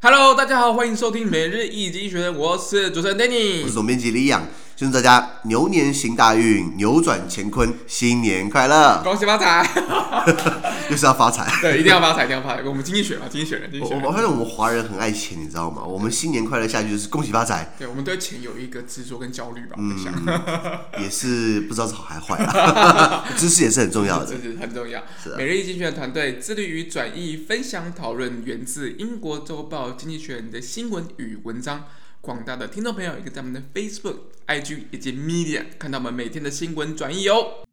Hello，大家好，欢迎收听每日一经学人，我是主持人 Danny，我是总编辑李阳。祝大家牛年行大运，扭转乾坤，新年快乐，恭喜发财，又是要发财，对，一定要发财，一定要发财。我们经济学嘛，经济学人，经济学人。我发现我们华人很爱钱，你知道吗？我们新年快乐下去就是恭喜发财。对，我们对钱有一个执着跟焦虑吧。嗯，也是不知道是好还是坏啊。知识也是很重要的，知识很重要。是。每日一经济学人团队致力于转译、分享、讨论源自英国周报《经济学人》的新闻与文章。广大的听众朋友，也可以在我们的 Facebook、IG 以及 Media 看到我们每天的新闻转译哦。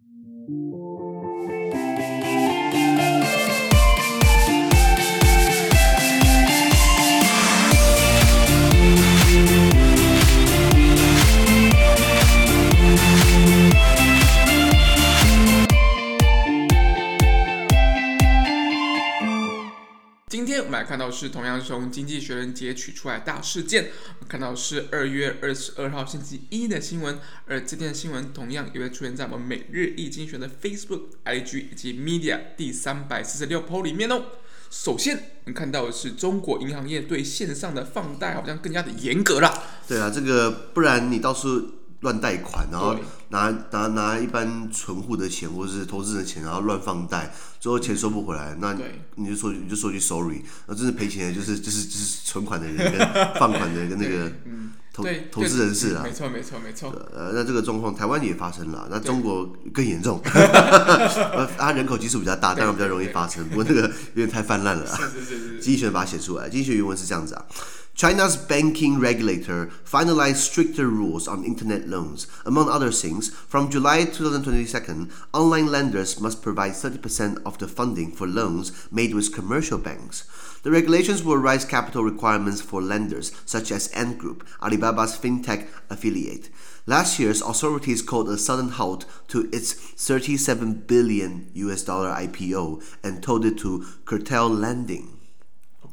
我们来看到是同样是从《经济学人》截取出来大事件，我们看到是二月二十二号星期一的新闻，而这天的新闻同样也会出现在我们每日一经选的 Facebook、IG 以及 Media 第三百四十六 po 里面哦。首先，我们看到的是中国银行业对线上的放贷好像更加的严格了。对啊，这个不然你到处乱贷款，然后拿拿拿一般存户的钱或者是投资人的钱，然后乱放贷。最后钱收不回来，那你就说你就说句 sorry，那真是赔钱的，就是就是就是存款的人跟放款的人跟那个 投投资人士啊，没错没错没错。呃，那这个状况台湾也发生了，那中国更严重，呃，它人口基数比较大，当然比较容易发生，不过这个有点太泛滥了啊。是是是是。经济学把它写出来，经济学原文是这样子啊。China's banking regulator finalized stricter rules on internet loans. Among other things, from July 2022, online lenders must provide 30% of the funding for loans made with commercial banks. The regulations will raise capital requirements for lenders, such as Ant Group, Alibaba's fintech affiliate. Last year, authorities called a sudden halt to its 37 billion US dollar IPO and told it to curtail lending.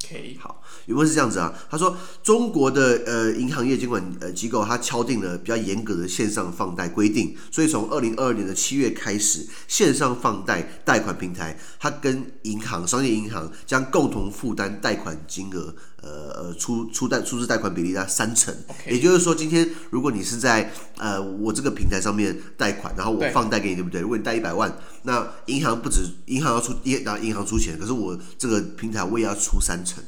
OK，好，原文是这样子啊。他说，中国的呃银行业监管呃机构，它敲定了比较严格的线上放贷规定，所以从二零二二年的七月开始，线上放贷贷款平台，它跟银行、商业银行将共同负担贷款金额，呃呃出出贷出资贷款比例在三成。也就是说，今天如果你是在呃我这个平台上面贷款，然后我放贷给你，对不对？如果你贷一百万，那银行不止银行要出，然后银行出钱，可是我这个平台我也要出三成。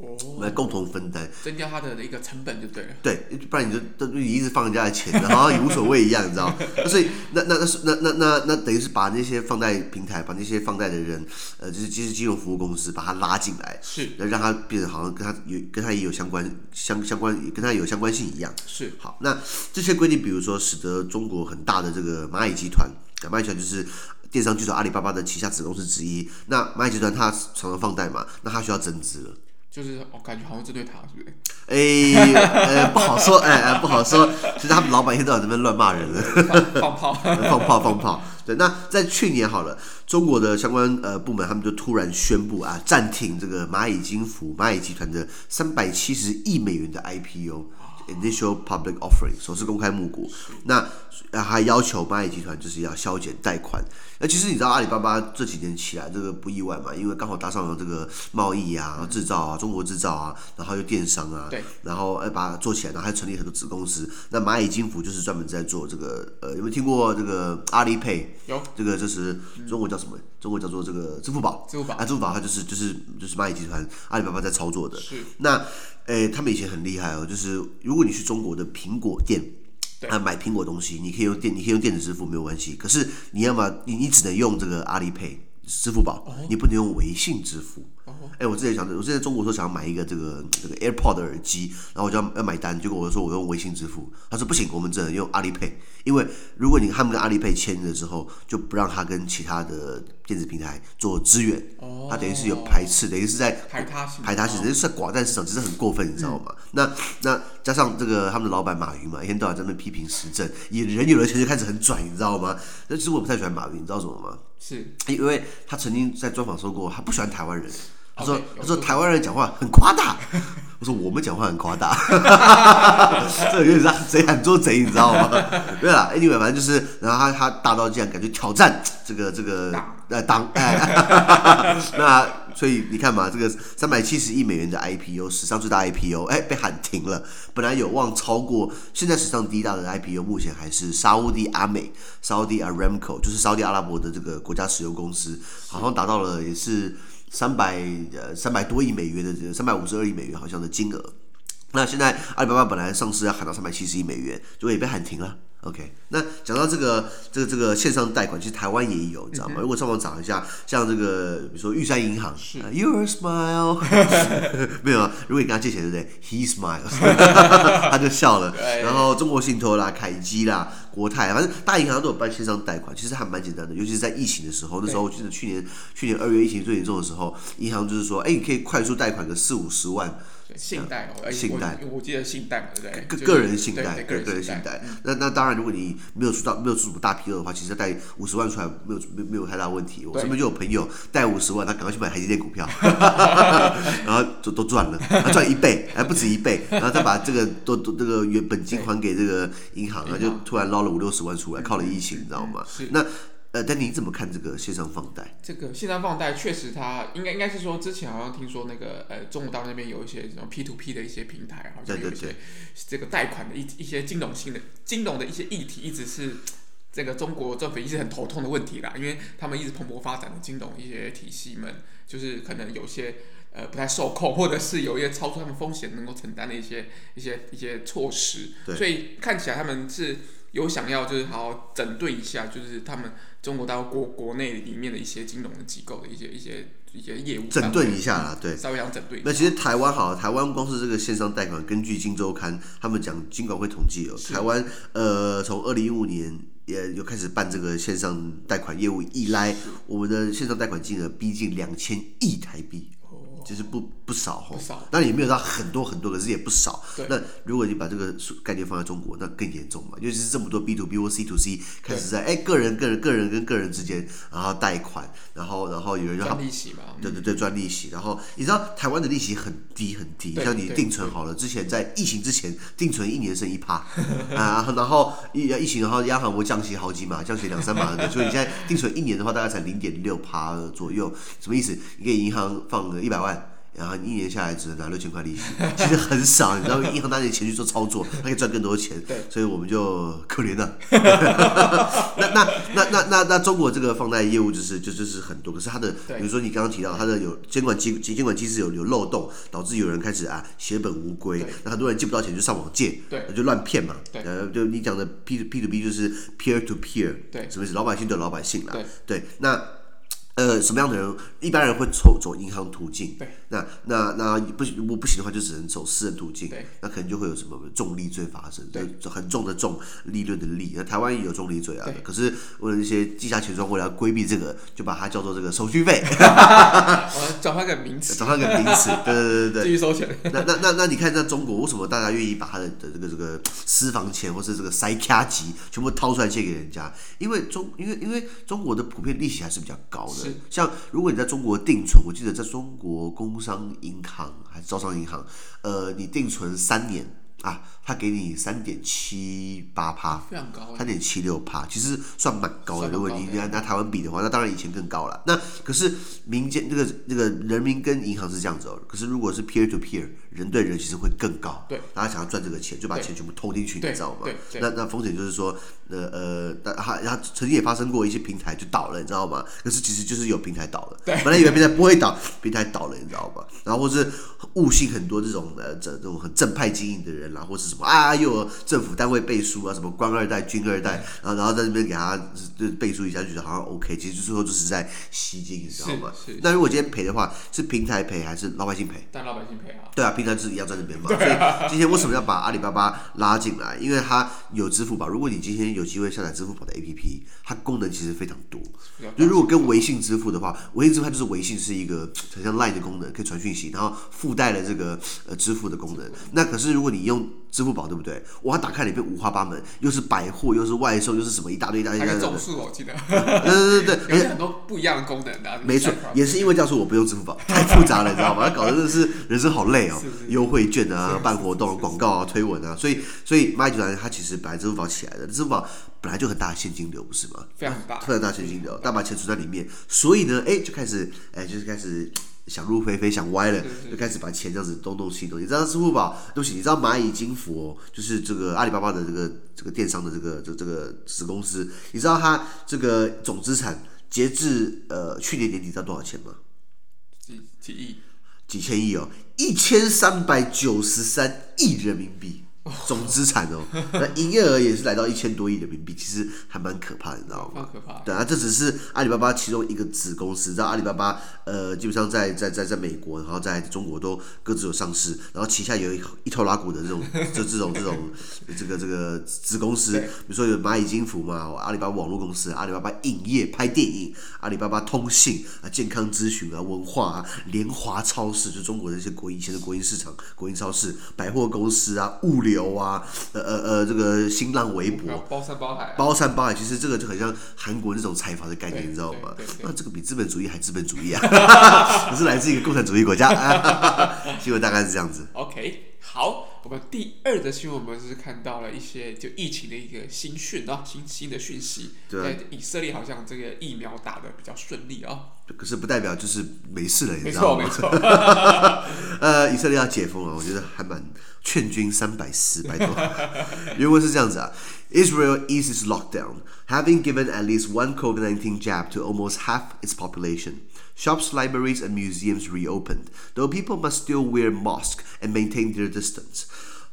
哦，我们来共同分担，增加它的一个成本就对了。对，不然你就都你一直放人家的钱，然后也无所谓一样，你知道？所以那那那是那那那那等于是把那些放贷平台，把那些放贷的人，呃，就是其实金融服务公司，把他拉进来，是，让他变得好像跟他有跟他也有相关相相关跟他有相关性一样。是，好，那这些规定，比如说使得中国很大的这个蚂蚁集团，蚂蚁集团就是电商巨头阿里巴巴的旗下子公司之一。那蚂蚁集团它常常放贷嘛，那它需要增资了。就是我感觉好像针对他，是不是？哎、欸，呃，不好说，哎、欸，不好说。其实他们老板一天到晚在那边乱骂人了，放炮，放炮，放炮。对，那在去年好了，中国的相关呃部门他们就突然宣布啊，暂停这个蚂蚁金服、蚂蚁集团的三百七十亿美元的 IPO（Initial Public Offering） 首次公开募股。那还要求蚂蚁集团就是要削减贷款。那其实你知道阿里巴巴这几年起来这个不意外嘛？因为刚好搭上了这个贸易啊、制造啊、中国制造啊，然后又电商啊，对，然后哎把它做起来，然后还成立很多子公司。那蚂蚁金服就是专门在做这个，呃，有没有听过这个阿里 Pay？有，这个就是中国叫什么？中国叫做这个支付宝。支付宝啊，支付宝它就是就是就是蚂蚁集团阿里巴巴在操作的。是。那，哎，他们以前很厉害哦，就是如果你去中国的苹果店。啊，买苹果东西，你可以用电，你可以用电子支付没有关系。可是你要么你你只能用这个阿里 Pay 支付宝，你不能用微信支付。哎，我之前想着，我之前在中国说想要买一个这个这个 AirPod 的耳机，然后我就要要买单，结果我就说我用微信支付，他说不行，我们只能用阿里 Pay，因为如果你他们跟阿里 Pay 签了之后，就不让他跟其他的电子平台做支援，他等于是有排斥，等于是在排他性，排他性，等于是在寡占市场，其实很过分，你知道吗？那那加上这个他们的老板马云嘛，一天到晚在那批评时政，也人有了钱就开始很拽，你知道吗？那其实我不太喜欢马云，你知道什么吗？是因为他曾经在专访说过，他不喜欢台湾人。他说：“ okay, 他说台湾人讲话很夸大。”我说：“我们讲话很夸大。”这有点像贼喊捉贼，你知道吗？对了，Anyway，反正就是，然后他他大到这样，感觉挑战这个这个呃党哎。那所以你看嘛，这个三百七十亿美元的 IPO，史上最大 IPO，哎，被喊停了。本来有望超过现在史上第一大的 IPO，目前还是沙乌地阿美、沙乌地 Aramco，就是沙乌地阿拉伯的这个国家石油公司，好像达到了也是三百呃三百多亿美元的三百五十二亿美元好像的金额。那现在阿里巴巴本来上市要喊到三百七十亿美元，结果也被喊停了。OK，那讲到这个这个这个线上贷款，其实台湾也有，你知道吗？嗯、如果上网找一下，像这个比如说玉山银行，Your smile，没有啊？如果你跟他借钱，对不对？He smiles，他就笑了。然后中国信托啦、凯基啦、国泰，反正大银行都有办线上贷款，其实还蛮简单的。尤其是在疫情的时候，那时候我记得去年去年二月疫情最严重的时候，银行就是说，哎，你可以快速贷款个四五十万。信贷哦，信贷，我记得信贷嘛，对不对？个个人信贷，个个人信贷。那那当然，如果你没有出到没有出什么大批额的话，其实贷五十万出来没有没没有太大问题。我身边就有朋友贷五十万，他赶快去买台积电股票 然后就都赚了，他赚一倍，还不止一倍，然后再把这个都都这个原本金还给这个银行，然后就突然捞了五六十万出来，靠了疫情，你知道吗？那。呃，但你怎么看这个线上放贷？这个线上放贷确实，它应该应该是说，之前好像听说那个呃，中国大陆那边有一些这种 P to P 的一些平台，好像有一些这个贷款的一一些金融性的金融的一些议题，一直是这个中国政府一直很头痛的问题啦，因为他们一直蓬勃发展的金融一些体系们，就是可能有些呃不太受控，或者是有一些超出他们风险能够承担的一些一些一些措施，所以看起来他们是。有想要就是好好整顿一下，就是他们中国大陆国国内里面的一些金融的机构的一些一些一些业务，整顿一下啦，对，稍微想整顿。那其实台湾好，台湾光是这个线上贷款，根据《金周刊》他们讲，金管会统计哦，台湾呃从二零一五年也有开始办这个线上贷款业务以来，我们的线上贷款金额逼近两千亿台币。就是不不少哦，那也没有到很多很多，可是也不少。那如果你把这个概念放在中国，那更严重嘛？尤其是这么多 B to B 或 C to C 开始在哎个人个人个人跟个人之间，然后贷款，然后然后有人让他赚利息嘛？对对对，赚利息。然后你知道台湾的利息很低很低，像你定存好了，之前在疫情之前定存一年剩一趴 啊，然后疫疫情然后央行会降息好几码，降息两三码，所以你现在定存一年的话大概才零点六趴左右，什么意思？你给银行放个一百万。然后一年下来只能拿六千块利息，其实很少。你知道，银行拿你钱去做操作，他可以赚更多钱。所以我们就可怜了。那那那那那那中国这个放贷业务就是就就是很多，可是它的，比如说你刚刚提到它的有监管机监管机制有有漏洞，导致有人开始啊血本无归。那很多人借不到钱就上网借，那，就乱骗嘛。对，呃，就你讲的 P to P to B 就是 peer to peer，对，什么意思？老百姓对老百姓啦。对对，那。呃，什么样的人？一般人会走走银行途径。对。那那那不行，如果不行的话，就只能走私人途径。对。那可能就会有什么重利罪发生，对，就很重的重利润的利。那台湾也有重利罪啊。可是为了一些地下钱庄，为了要规避这个，就把它叫做这个手续费。我转换个名词。转换个名词。对对对对对。继续收钱。那那那那你看，在中国为什么大家愿意把他的的这个这个私房钱，或是这个塞卡级全部掏出来借给人家？因为中因为因为中国的普遍利息还是比较高的。像如果你在中国定存，我记得在中国工商银行还是招商银行，呃，你定存三年啊。他给你三点七八趴，非常高，三点七六趴，其实算蛮高的。如果你拿拿台湾比的话，那当然以前更高了。那可是民间那个那个人民跟银行是这样子哦。可是如果是 peer to peer，人对人其实会更高。对，大家想要赚这个钱，就把钱全部投进去，你知道吗？那那风险就是说，呃呃，但他他曾经也发生过一些平台就倒了，你知道吗？可是其实就是有平台倒了。对，本来以为平台不会倒，平台倒了，你知道吗？然后或是误信很多这种呃这这种很正派经营的人啦，或是什么。啊，又有政府单位背书啊，什么官二代、军二代，然后然后在那边给他就背书一下，就觉得好像 OK，其实最后就是在吸金，你知道吗？那如果今天赔的话，是平台赔还是老百姓赔？但老百姓赔啊。对啊，平台是一样在那边嘛。所以今天为什么要把阿里巴巴拉进来？因为它有支付宝。如果你今天有机会下载支付宝的 APP，它功能其实非常多。就如果跟微信支付的话，微信支付它就是微信是一个 很像 Line 的功能，可以传讯息，然后附带了这个呃支付的功能。那可是如果你用支付宝对不对？我打开里面五花八门，又是百货，又是外售，又是什么一大堆一大堆。还有种树，我记得。对对对对，而且很多不一样的功能的。没错，也是因为这样说我不用支付宝，太复杂了，你知道吗？它搞得真的是人生好累哦。优惠券啊，办活动、广告啊、推文啊，所以所以蚂蚁集团它其实本来支付宝起来的，支付宝本来就很大的现金流，不是吗？非常大，非常大现金流，大把钱存在里面，所以呢，哎，就开始哎，就是开始。想入非非，想歪了，就开始把钱这样子东弄西弄。你知道支付宝？对不起，你知道蚂蚁金服哦，就是这个阿里巴巴的这个这个电商的这个这这个子公司，你知道它这个总资产截至呃去年年底到多少钱吗？几几亿？几千亿哦，一千三百九十三亿人民币。总资产哦，那营业额也是来到一千多亿人民币，其实还蛮可怕的，你知道吗？可怕。对啊，这只是阿里巴巴其中一个子公司，知道阿里巴巴呃，基本上在在在在美国，然后在中国都各自有上市，然后旗下有一一拖拉股的这种 这这种这种这个这个子公司，比如说有蚂蚁金服嘛，阿里巴巴网络公司，阿里巴巴影业拍电影，阿里巴巴通信啊，健康咨询啊，文化啊，联华超市，就中国的一些国以前的国营市场、国营超市，百货公司啊，物流。有啊，呃呃呃，这个新浪微博，包山包海、啊，包山包海，其实这个就很像韩国那种财阀的概念，你知道吗？那这个比资本主义还资本主义啊！你是来自一个共产主义国家，新闻大概是这样子。OK，好，我们第二则新闻，我们是看到了一些就疫情的一个新讯啊，新新的讯息。对，以色列好像这个疫苗打的比较顺利啊。可是不代表就是没事了，你知道吗？没错，没错。呃，以色列要解封了，我觉得还蛮劝君三百四，拜托。原文是这样子啊：Israel eases lockdown, having given at least one COVID-19 jab to almost half its population. Shops, libraries, and museums reopened, though people must still wear masks and maintain their distance.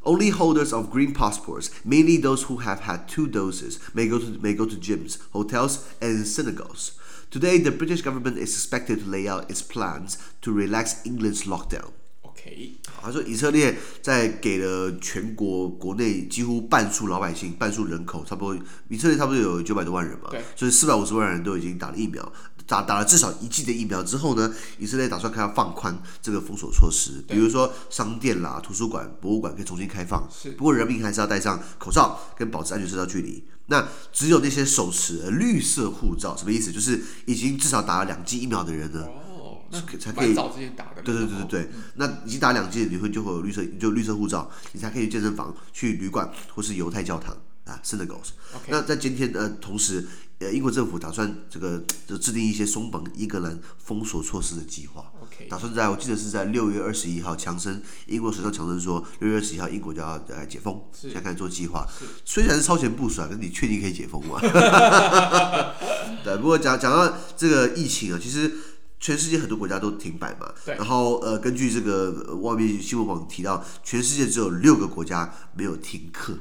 Only holders of green passports, mainly those who have had two doses, may go to may go to gyms, hotels, and synagogues. Today, the British government is expected to lay out its plans to relax England's lockdown. OK，他说以色列在给了全国国内几乎半数老百姓、半数人口，差不多以色列差不多有九百多万人嘛，对，所以四百五十万人都已经打了疫苗， 打打了至少一剂的疫苗之后呢，以色列打算开始放宽这个封锁措施，比如说商店啦、图书馆、博物馆可以重新开放，是，不过人民还是要戴上口罩跟保持安全社交距离。那只有那些手持绿色护照，什么意思？就是已经至少打了两剂疫苗的人呢，哦，那才可以。早之前打的。对对对对对，嗯、那已经打两剂，你会就会有绿色，就绿色护照，你才可以去健身房、去旅馆或是犹太教堂啊，synagogues。Okay. 那在今天呃，同时。呃，英国政府打算这个就制定一些松绑英格兰封锁措施的计划打算在我记得是在六月二十一号，强生英国首相强生说六月二十一号英国就要来解封，现在开始做计划。虽然是超前部署啊，但是你确定可以解封吗？对，不过讲讲到这个疫情啊，其实全世界很多国家都停摆嘛，然后呃，根据这个外面新闻网提到，全世界只有六个国家没有停课，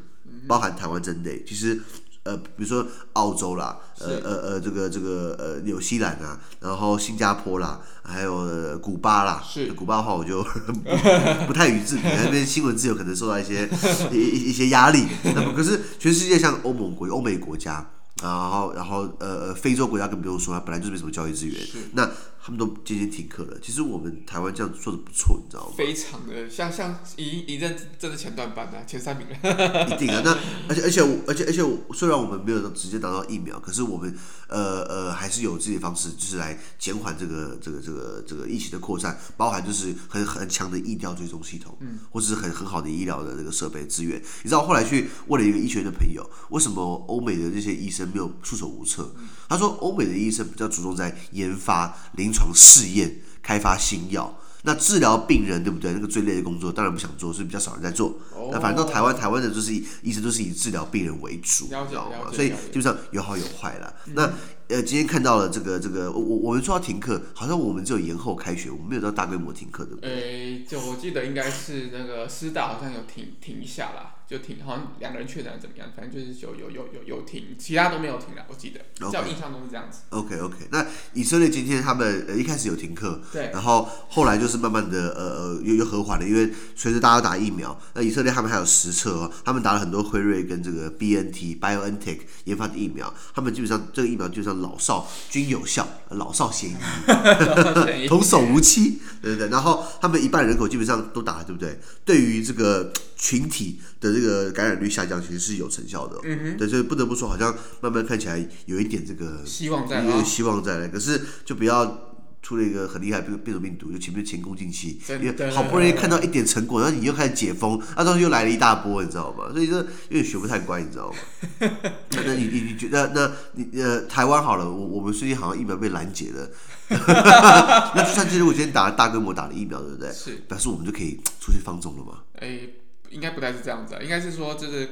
包含台湾在内，其实。呃，比如说澳洲啦，呃呃呃，这个这个呃，纽西兰啊，然后新加坡啦，还有、呃、古巴啦，是古巴的话我就 不，不太予置评，那边新闻自由可能受到一些 一一一些压力。那么可是全世界像欧盟国、欧美国家，然后然后呃呃，非洲国家更不用说，它本来就是没什么教育资源，那。他们都渐渐停课了。其实我们台湾这样做的不错，你知道吗？非常的像像一一阵真的前段班的前三名了。一定啊，那而且而且而且而且虽然我们没有直接拿到疫苗，可是我们呃呃还是有自己的方式，就是来减缓这个这个这个这个疫情的扩散，包含就是很很强的疫调追踪系统，嗯，或者是很很好的医疗的这个设备资源。你知道后来去问了一个医学院的朋友，为什么欧美的这些医生没有束手无策？嗯、他说欧美的医生比较注重在研发临床试验、开发新药，那治疗病人对不对？那个最累的工作，当然不想做，所以比较少人在做。哦、那反正到台湾，台湾的就是医生都是以治疗病人为主，你知道吗？所以基本上有好有坏啦。嗯、那呃，今天看到了这个这个，我我们说要停课，好像我们只有延后开学，我们没有到大规模停课，对不对？诶、欸，就我记得应该是那个师大好像有停停一下啦。就停，好像两个人确诊怎么样？反正就是有有有有有停，其他都没有停了。我记得，在我印象中是这样子。OK OK，那以色列今天他们呃一开始有停课，对，然后后来就是慢慢的呃呃又又和缓了，因为随着大家打疫苗，那以色列他们还有实测哦，他们打了很多辉瑞跟这个 BNT BioNTech 研发的疫苗，他们基本上这个疫苗基本上老少均有效，老少咸宜，童叟无欺，对对对。然后他们一半人口基本上都打了，对不对？对于这个群体的。这个感染率下降其实是有成效的，嗯哼，对，所以不得不说，好像慢慢看起来有一点这个希望在，有希望在来，可是就不要出了一个很厉害变变种病毒，就前面前功尽弃，真的因为好不容易看到一点成果，然后你又开始解封，那到时候又来了一大波，你知道吗？所以这有点学不太乖，你知道吗？那那你你你觉得那你呃台湾好了，我我们最近好像疫苗被拦截了，那就算是如果今天打了大规模打了疫苗，对不对？是，表示我们就可以出去放纵了嘛？哎、欸，应该不太是这样子啊，应该是说就是。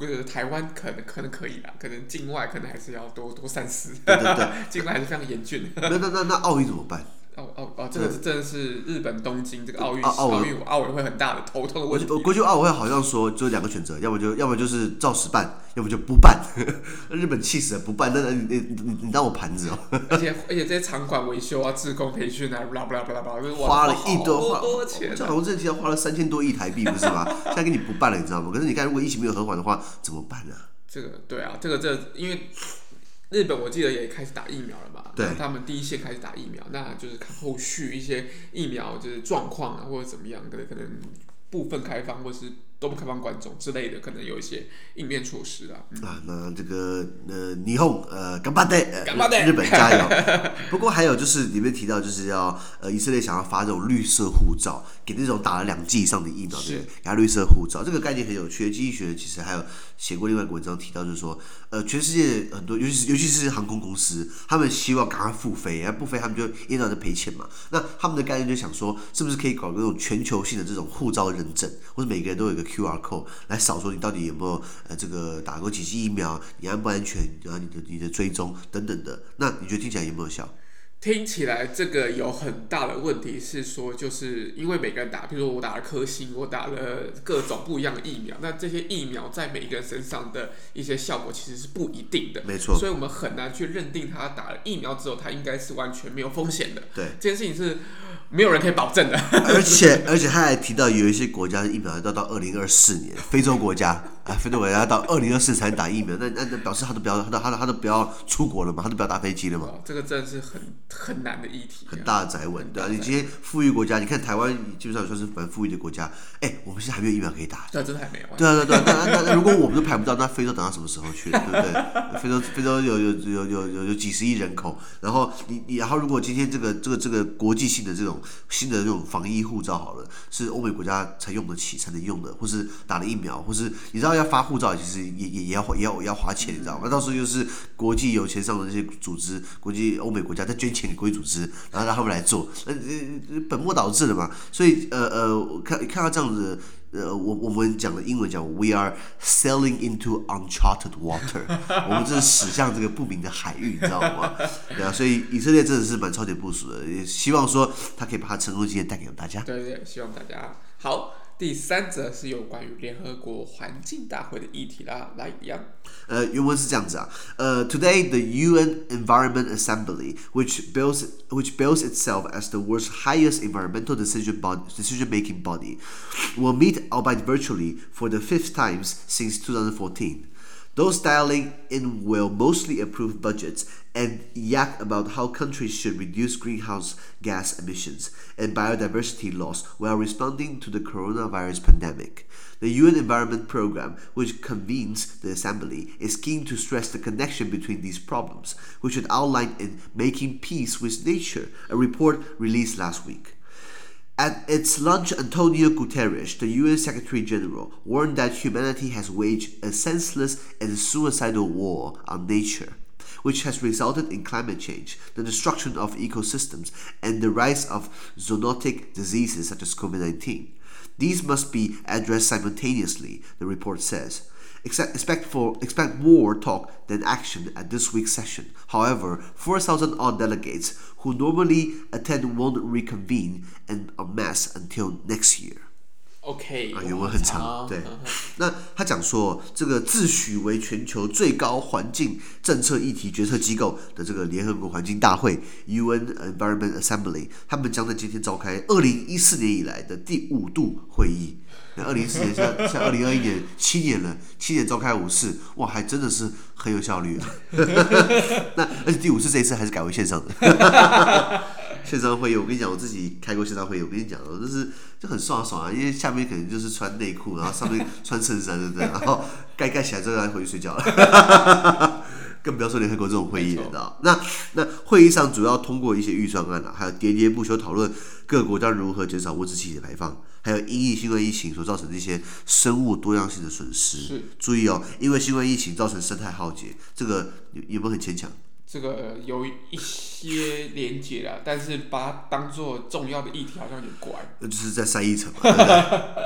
呃，台湾可能可能可以啦，可能境外可能还是要多多三思。对对对，境外还是非常严峻。那那那那奥运怎么办？奥奥哦，这个是真的是日本东京这个奥运奥运奥委会很大的头痛的问题。我国际奥委会好像说，就两个选择，要么就要么就是照实办，要么就不办。日本气死了，不办，那那你你你你当我盘子哦。而且而且这些场馆维修啊、志工培训啊，巴拉巴拉巴拉巴拉，花了一多花多钱。这好像这期要花了三千多亿台币，不是吗？现在给你不办了，你知道吗？可是你看，如果疫情没有和缓的话，怎么办呢？这个对啊，这个这個、因为。日本我记得也开始打疫苗了嘛？对，他们第一线开始打疫苗，那就是看后续一些疫苗就是状况啊，或者怎么样，可能可能部分开放，或是。都不开放观众之类的，可能有一些应变措施啊。嗯、啊，那这个呃，霓虹呃，干巴爹，干巴爹，日本加油。不过还有就是里面提到，就是要呃，以色列想要发这种绿色护照，给那种打了两剂以上的疫苗的人，给他绿色护照。这个概念很有趣。经济学其实还有写过另外一个文章提到，就是说呃，全世界很多，尤其是尤其是航空公司，他们希望赶快复飞，然后不飞他们就一直在赔钱嘛。那他们的概念就想说，是不是可以搞这种全球性的这种护照认证，或者每个人都有一个。QR code 来扫说你到底有没有呃这个打过几剂疫苗，你安不安全，然后你的你的追踪等等的，那你觉得听起来有没有效？听起来这个有很大的问题是说，就是因为每个人打，比如说我打了科兴，我打了各种不一样的疫苗，那这些疫苗在每一个人身上的一些效果其实是不一定的，没错，所以我们很难去认定他打了疫苗之后，他应该是完全没有风险的。对，这件事情是。没有人可以保证的，而且而且他还提到有一些国家的疫苗要到二零二四年，非洲国家。啊，非洲国家要到二零二四才能打疫苗，那那那表示他都不要，他都他都他都不要出国了嘛，他都不要搭飞机了嘛。哦，这个真的是很很难的议题，啊，很大的宅文，对啊，你今天富裕国家，你看台湾基本上算是蛮富裕的国家，哎，我们现在还没有疫苗可以打，对，真的还没有。对啊对啊，那那那如果我们都排不到，那非洲等到什么时候去？对不对？非洲非洲有有有有有有几十亿人口，然后你你然后如果今天这个这个这个国际性的这种新的这种。防疫护照好了，是欧美国家才用得起、才能用的，或是打了疫苗，或是你知道要发护照，其实也也也要也要也要花钱，你知道吗？到时候就是国际有钱上的这些组织，国际欧美国家在捐钱给国际组织，然后让他们来做，呃呃，本末倒置的嘛。所以呃呃，看看到这样子。呃，我我们讲的英文讲，We are sailing into uncharted water，我们这是驶向这个不明的海域，你知道吗？对啊，所以以色列真的是蛮超前部署的，也希望说他可以把他成功经验带给大家。对对，希望大家好。第三则是有关于联合国环境大会的议题啦，来一样。呃，原文是这样子啊，呃，Today the UN Environment Assembly, which bills which bills itself as the world's highest environmental decision body decision making body, will meet albeit virtually for the fifth times since 2014. Those dialing in will mostly approve budgets and yak about how countries should reduce greenhouse gas emissions and biodiversity loss while responding to the coronavirus pandemic. The UN Environment Programme, which convenes the assembly, is keen to stress the connection between these problems, which it outlined in Making Peace with Nature, a report released last week. At its launch, Antonio Guterres, the UN Secretary General, warned that humanity has waged a senseless and suicidal war on nature, which has resulted in climate change, the destruction of ecosystems, and the rise of zoonotic diseases such as COVID 19. These must be addressed simultaneously, the report says. Expect, for, expect more talk than action at this week's session. However, 4,000 odd delegates who normally attend won't reconvene en masse until next year. OK，啊，原文很长，对。那他讲说，这个自诩为全球最高环境政策议题决策机构的这个联合国环境大会 （UN Environment Assembly），他们将在今天召开二零一四年以来的第五度会议。那二零一四年像 像二零二一年七年了，七年召开五次，哇，还真的是很有效率啊。那而且第五次这一次还是改为线上的线上会议。我跟你讲，我自己开过线上会议，我跟你讲，我就是就很爽爽啊，因为下面可能就是穿内裤，然后上面 穿衬衫，对不对？然后盖盖起来之后，再回去睡觉了。更不要说联合国这种会议了，知道？那那会议上主要通过一些预算案啊，还有喋喋不休讨论各个国家如何减少温室气体的排放，还有因应新冠疫情所造成的一些生物多样性的损失。是，注意哦，因为新冠疫情造成生态浩劫，这个有有没有很牵强？这个有一些连接啦，但是把它当做重要的议题，好像有怪。那就是在塞一层，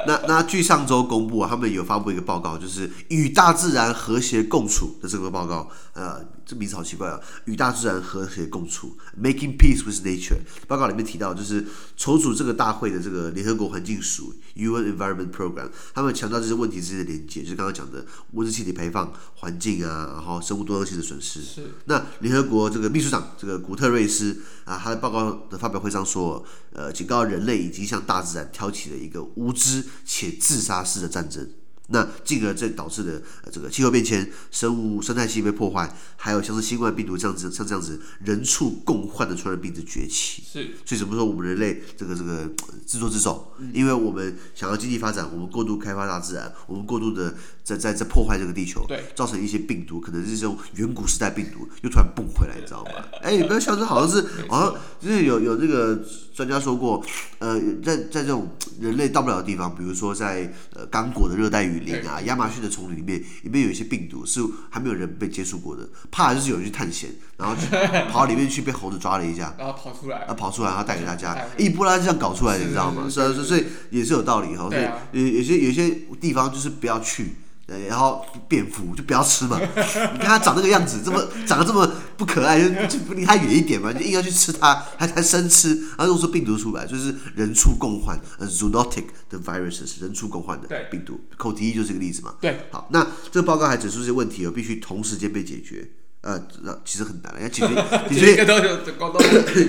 那那据上周公布啊，他们有发布一个报告，就是与大自然和谐共处的这个报告。呃，这名字好奇怪啊，与大自然和谐共处，Making Peace with Nature。报告里面提到，就是筹组这个大会的这个联合国环境署 UN Environment Program，他们强调这些问题之间的连接，就是刚刚讲的温室气体排放、环境啊，然后生物多样性的损失。是。那联合国这个秘书长这个古特瑞斯啊，他的报告的发表会上说，呃，警告人类已经向大自然挑起了一个无知且自杀式的战争。那进而这导致的这个气候变迁、生物生态系被破坏，还有像是新冠病毒这样子，像这样子人畜共患的传染病的崛起。是，所以怎么说我们人类这个这个自作自受？嗯、因为我们想要经济发展，我们过度开发大自然，我们过度的在在在破坏这个地球，对，造成一些病毒，可能是这种远古时代病毒又突然蹦回来，你知道吗？哎，你不要想这好像是好像就是有有这个专家说过，呃，在在这种人类到不了的地方，比如说在呃刚果的热带雨。雨林啊，亚马逊的丛林里面，里面有一些病毒是还没有人被接触过的，怕就是有人去探险，然后去跑到里面去被猴子抓了一下，然后跑出来，啊跑出来，然后带给大家，一波拉就这样搞出来的，你知道吗？是啊，所以也是有道理哈。所以有有些有些地方就是不要去。然后蝙蝠就不要吃嘛，你看它长那个样子，这么长得这么不可爱，就就离它远一点嘛，就硬要去吃它，还还生吃，然后弄出病毒出来，就是人畜共患，呃，zoonotic 的 viruses，人畜共患的病毒，口蹄疫就是这个例子嘛。对，好，那这个报告还指出这些问题哦，必须同时间被解决，呃，其实很难，要解决，解决一个都有，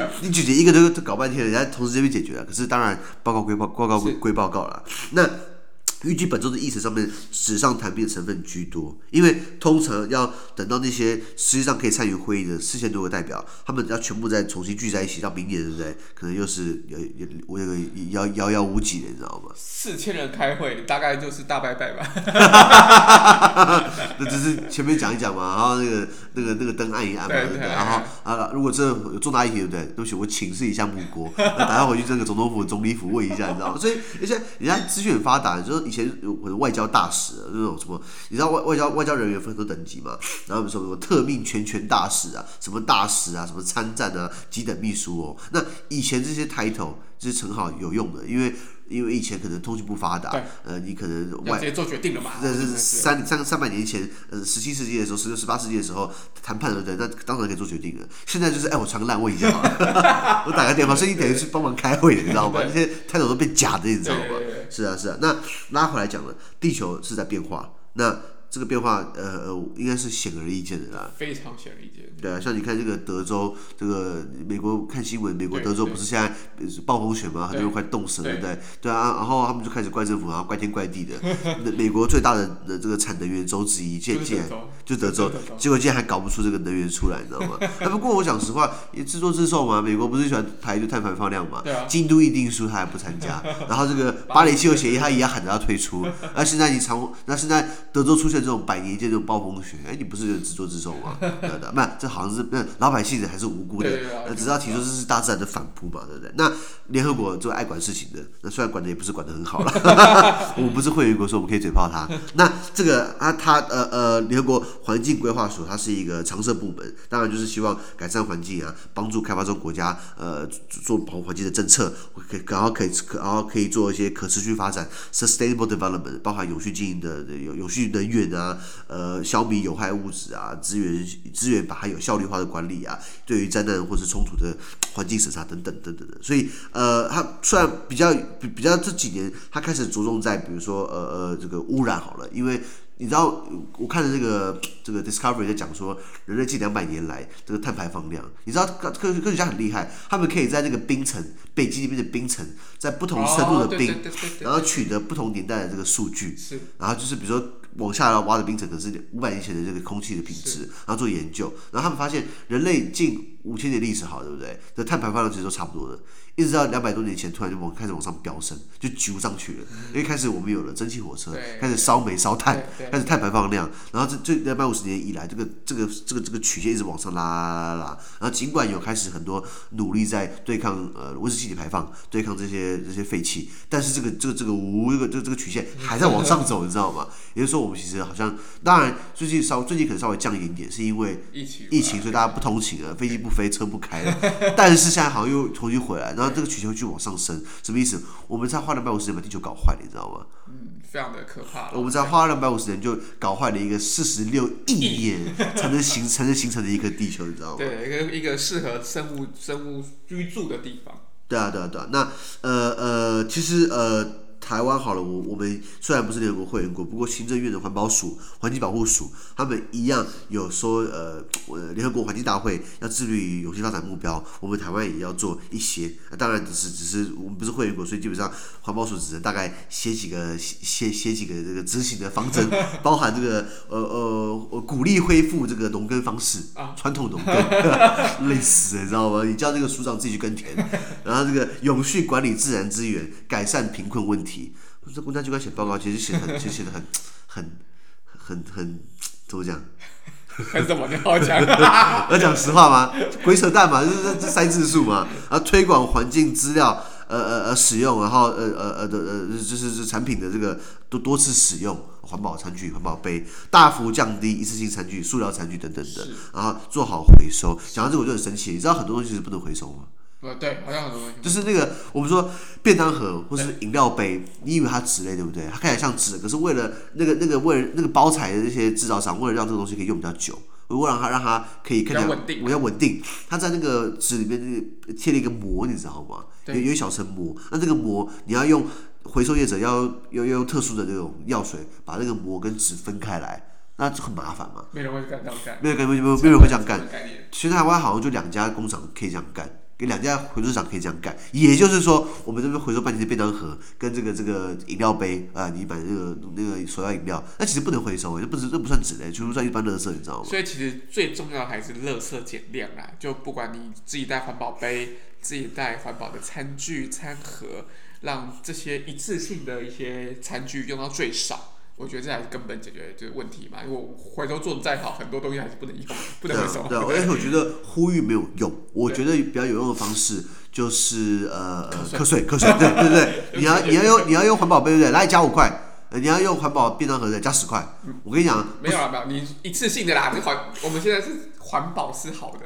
你解决一个都都搞半天，人家同时间被解决了，可是当然报告归报，报告归归报告了，那。预计本周的议程上面纸上谈兵的成分居多，因为通常要等到那些实际上可以参与会议的四千多个代表，他们要全部再重新聚在一起，到明年对不对？可能又是有有我有个遥遥遥无几的，你知道吗？四千人开会，大概就是大拜拜吧。那只是前面讲一讲嘛，然后那个那个那个灯按一按嘛，对不对，然后啊，如果真的有重大议题，对不对？对不起，我请示一下木锅，那打算回去这个总统府总理府问一下，你知道吗？所以而且人家资讯很发达，就是。以前我的外交大使啊，那种什么，你知道外外交外交人员分很多等级嘛？然后我们说什么特命全权大使啊，什么大使啊，什么参赞啊，几等秘书哦。那以前这些 title 这些称号有用的，因为因为以前可能通讯不发达，呃，你可能外直接做决定了嘛。这是三三三百年前，呃，十七世纪的时候，十六十八世纪的时候谈判的人，那当然可以做决定了。现在就是哎，我传个烂问一下好了，我打个电话，所以你等于是帮忙开会，你知道吗？那些 title 都变假的，你知道吗？是啊，是啊。那拉回来讲了，地球是在变化，那。这个变化，呃呃，应该是显而易见的啦。非常显而易见。对啊，像你看这个德州，这个美国看新闻，美国德州不是现在是暴风雪吗？很多人快冻死了，对不对？对啊，然后他们就开始怪政府，然后怪天怪地的。美国最大的的这个产能源州之一，渐渐就德州，结果竟然还搞不出这个能源出来，你知道吗？哎，不过我讲实话，也自作自受嘛。美国不是喜欢排就碳排放量嘛？京都议定书他还不参加，然后这个巴黎气候协议他也喊着要退出。那现在你常，那现在德州出现。这种百年一见这种暴风雪，哎，你不是自作自受吗？对的，那，这好像是那老百姓的还是无辜的，呃，只要提出这是大自然的反扑嘛，对不对？那联合国就爱管事情的，那虽然管的也不是管的很好了，我们不是会员国，说我们可以嘴炮他。那这个啊，他呃呃，联合国环境规划署，它是一个常设部门，当然就是希望改善环境啊，帮助开发中国家呃做保护环境的政策，可然后可以然后可以做一些可持续发展 （sustainable development），包含永续经营的有永续能源。啊，呃，消弭有害物质啊，资源资源把它有效率化的管理啊，对于灾难或是冲突的环境审查等等等等的，所以呃，它虽然比较比比较这几年，它开始着重在比如说呃呃这个污染好了，因为你知道我看的这个这个 Discovery 在讲说，人类近两百年来这个碳排放量，你知道科科学家很厉害，他们可以在那个冰层北极里面的冰层，在不同深度的冰，然后取得不同年代的这个数据，然后就是比如说。往下要挖的冰层可是五百年前的这个空气的品质，然后做研究，然后他们发现人类近五千年历史好，对不对？这碳排放量其实都差不多的，一直到两百多年前，突然就往开始往上飙升，就揪上去了。因为开始我们有了蒸汽火车，开始烧煤烧炭，开始碳排放量，然后这这两百五十年以来，这个这个这个这个曲线一直往上拉拉拉拉。然后尽管有开始很多努力在对抗呃温室气体排放，对抗这些这些废气，但是这个这个这个无这个这个这个曲线还在往上走，你知道吗？也就是说，我们其实好像当然最近稍最近可能稍微降一点点，是因为疫情疫情，所以大家不通勤了，飞机不飞，车不开了。但是现在好像又重新回来，然后这个曲线就往上升，什么意思？我们才花两百五十年把地球搞坏了，你知道吗？嗯，非常的可怕。我们才花两百五十年就搞坏了一个四十六亿年 才能形才能形成的一个地球，你知道吗？对，一个一个适合生物生物居住的地方。对啊，对啊，对啊。那呃呃，其实呃。台湾好了，我我们虽然不是联合国会员国，不过行政院的环保署、环境保护署，他们一样有说，呃，联合国环境大会要致力于永续发展目标，我们台湾也要做一些。当然，只是只是我们不是会员国，所以基本上环保署只能大概写几个写写几个这个执行的方针，包含这个呃呃鼓励恢复这个农耕方式，传统农耕，累死了，你知道吗？你叫这个署长自己去耕田，然后这个永续管理自然资源，改善贫困问题。这公家机关写报告，其实写很，其实写的很，很，很，很，怎么讲？很怎么的好讲？要讲实话吗？鬼扯淡嘛，就是这塞字数嘛。然后推广环境资料，呃呃呃使用，然后呃呃呃的呃就是是产品的这个多多次使用，环保餐具、环保杯，大幅降低一次性餐具、塑料餐具等等的，然后做好回收。讲到这个我就很生气，你知道很多东西是不能回收吗？呃，对，好像很多东西。就是那个，我们说便当盒或是饮料杯，你以为它纸类对不对？它看起来像纸，可是为了那个那个为了那个包材的那些制造商，为了让这个东西可以用比较久，为了让它让它可以看起来稳定，比较稳定，它在那个纸里面贴了一个膜，你知道吗？有有一小层膜，那这个膜你要用回收业者要要要用特殊的那种药水把那个膜跟纸分开来，那就很麻烦嘛。没人会这样干，没有没有没有没有人会这样干。其实台湾好像就两家工厂可以这样干。两家回收厂可以这样干，也就是说，我们这边回收半截的便当盒跟这个这个饮料杯啊、你买那个那个塑料饮料，那其实不能回收，这不是这不算纸类，就是算一般垃圾，你知道吗？所以其实最重要还是垃圾减量啊！就不管你自己带环保杯，自己带环保的餐具餐盒，让这些一次性的一些餐具用到最少。我觉得这才是根本解决这个问题嘛，因为我回收做的再好，很多东西还是不能用，不能回收。对，而且我觉得呼吁没有用，我觉得比较有用的方式就是呃课税，课税，对对对，你要你要用你要用环保杯对不对？来加五块，你要用环保便当盒的加十块。我跟你讲，没有了没有，你一次性的啦，这环我们现在是环保是好的。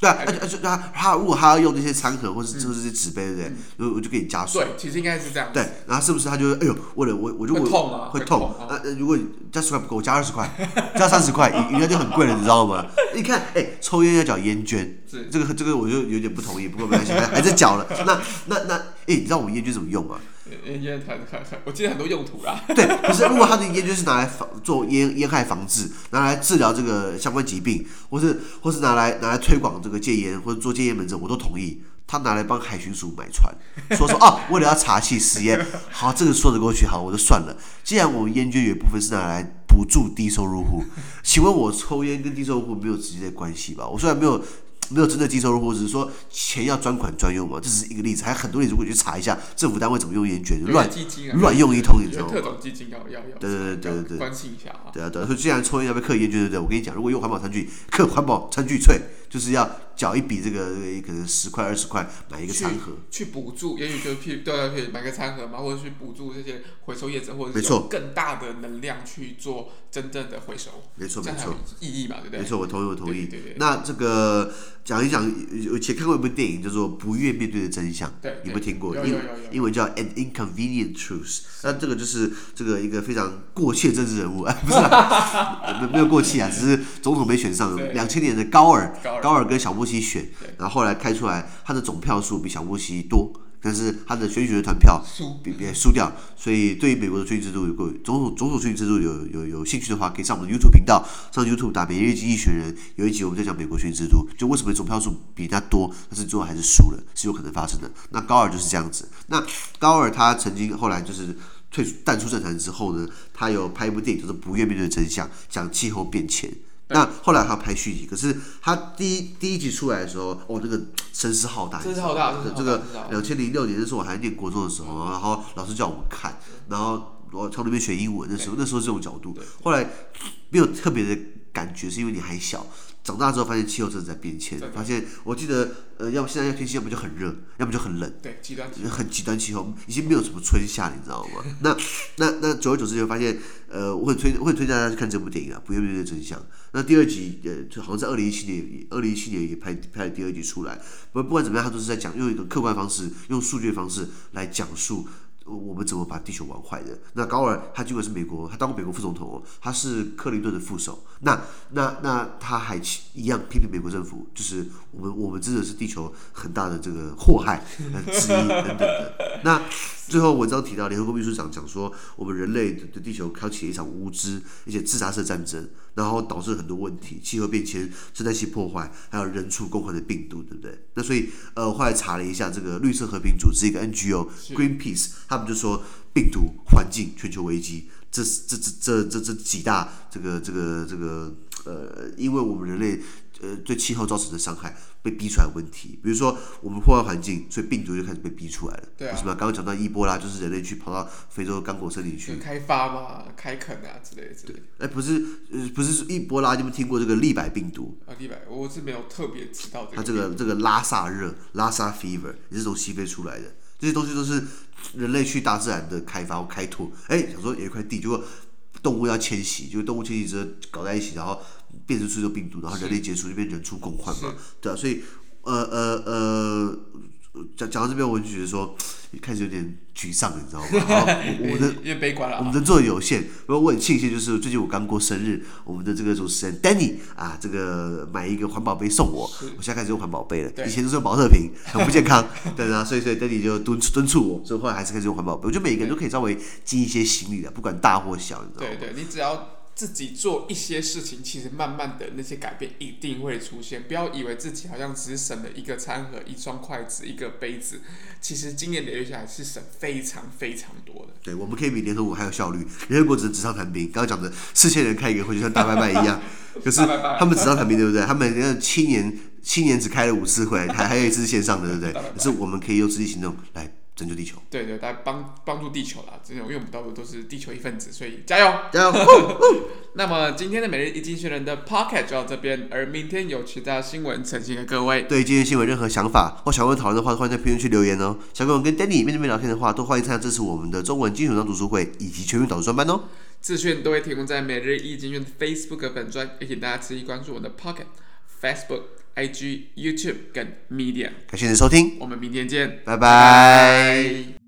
对啊，而且而且他他如果他要用这些餐盒或者是这些纸杯，对不对？我我就给你加水。对，其实应该是这样。对，然后是不是他就哎呦，为了我我就会痛啊，会痛。啊，如果加十块不够，我加二十块，加三十块，应该就很贵了，你知道吗？你看，哎，抽烟要缴烟捐，这个这个我就有点不同意，不过没关系，还是缴了。那那那，哎，你知道我们烟捐怎么用吗？烟烟很很很，我记得很多用途啦。对，可是如果他的烟捐是拿来防做烟烟害防治，拿来治疗这个相关疾病，或是或是拿来拿来推广这个戒烟，或者做戒烟门诊，我都同意。他拿来帮海巡署买船，说说啊，为了要查缉私烟，好，这个说得过去，好，我就算了。既然我们烟捐有一部分是拿来补助低收入户，请问我抽烟跟低收入户没有直接的关系吧？我虽然没有。没有真的低收入户，只是说钱要专款专用嘛，这是一个例子，还有很多例子，如果你去查一下政府单位怎么用烟卷，乱乱用一通，你知道吗？特种基金要要要，对对对对对，关心一下啊。对啊对啊，所以既然抽烟要被克烟卷，对不对？我跟你讲，如果用环保餐具，克环保餐具税，就是要缴一笔这个可能十块二十块买一个餐盒，去补助，也许就去对对买个餐盒嘛，或者去补助这些回收业者，或者是有更大的能量去做真正的回收，没错没错，意义嘛，对不对？没错，我同意我同意。对对那这个讲一讲。我以前看过一部电影叫做《不愿面对的真相》，对，有没有听过？英英文叫《An Inconvenient Truth》。那这个就是这个一个非常过气的政治人物，不是、啊，没没有过气啊，只是总统没选上。两千年的高尔，高尔跟小布希选，然后后来开出来，他的总票数比小布希多。但是他的选举的团票比别人输掉，所以对于美国的选举制度有个总统总统选举制度有有有兴趣的话，可以上我们的 YouTube 频道，上 YouTube 打“每日经济学人”，有一集我们在讲美国选举制度，就为什么总票数比他多，但是最后还是输了，是有可能发生的。那高尔就是这样子。那高尔他曾经后来就是退出淡出政坛之后呢，他有拍一部电影，就是《不愿面对真相》，讲气候变迁。那后来他拍续集，可是他第一第一集出来的时候，哦，那个声势浩大，声势浩大。这个两千零六年，那时候我还念国中的时候，然后老师叫我们看，然后我从那边学英文的时候，那时候这种角度，后来没有特别的感觉，是因为你还小。长大之后发现气候真的在变迁，发现我记得呃，要不现在要天气，要不就很热，要不就很冷，对，极端很极端气候，已经没有什么春夏，你知道吗？那那那久而久之就发现，呃，我很推我很推荐大家去看这部电影啊，《不愿面对真相》。那第二集呃，就好像在二零一七年，二零一七年也拍拍了第二集出来。不不管怎么样，他都是在讲用一个客观方式，用数据的方式来讲述。我们怎么把地球玩坏的？那高尔他尽管是美国，他当过美国副总统哦，他是克林顿的副手。那那那他还一样批评美国政府，就是我们我们真的是地球很大的这个祸害之一等等的。那最后文章提到联合国秘书长讲说，我们人类对地球开启了一场无知而且自杀式战争。然后导致很多问题，气候变迁、生态系破坏，还有人畜共患的病毒，对不对？那所以，呃，我后来查了一下这个绿色和平组织一个 NGO Greenpeace，他们就说病毒、环境、全球危机，这这这这这这几大这个这个这个呃，因为我们人类。呃，对气候造成的伤害被逼出来的问题，比如说我们破坏环境，所以病毒就开始被逼出来了。对啊。为什么？刚刚讲到伊波拉，就是人类去跑到非洲刚果森林去开发嘛，开垦啊之类的之类的。对。哎，不是，呃，不是伊波拉，你们听过这个利百病毒？啊，利百，我是没有特别知道这个。它这个这个拉萨热，拉萨 fever 也是从西非出来的，这些东西都是人类去大自然的开发或开拓。哎，想说有一块地，结果动物要迁徙，就动物迁徙之后搞在一起，然后。变成出这个病毒，然后人类结束就变人畜共患嘛，对啊，所以呃呃呃，讲讲到这边，我就觉得说开始有点沮丧，你知道吗？我的越悲观了，我们能做的有限。不过我很庆幸，就是最近我刚过生日，我们的这个主持人 Danny 啊，这个买一个环保杯送我，我现在开始用环保杯了，以前都是用保特瓶，很不健康，对啊，所以所以 Danny 就敦敦促我，所以后来还是开始用环保杯。我觉得每一个人都可以稍微尽一些心力的，不管大或小，你知道吗？对对，你只要。自己做一些事情，其实慢慢的那些改变一定会出现。不要以为自己好像只省了一个餐盒、一双筷子、一个杯子，其实今年累月下来是省非常非常多的。对，我们可以比联合国还有效率。联合国只是纸上谈兵，刚刚讲的四千人开一个会就像大拜拜一样，可是他们纸上谈兵，对不对？他们那七年七年只开了五次会，还还有一次是线上的，对不对？可是我们可以用实际行动来。拯救地球，对对，来帮帮助地球啦！这种因为我们到处都是地球一份子，所以加油加油！那么今天的每日一经济学人的 Pocket 就到这边，而明天有其他新闻呈现给各位。对今天新闻任何想法或想问讨论的话，欢迎在评论区留言哦。想跟我跟 Danny 面对面聊天的话，都欢迎参加支持我们的中文金学章读书会以及全民导读专班哦。资讯都会提供在每日一经济学的 Facebook 粉专，也请大家持续关注我的 Pocket Facebook。ig youtube 跟 media 感谢您的收听。我们明天见。拜拜。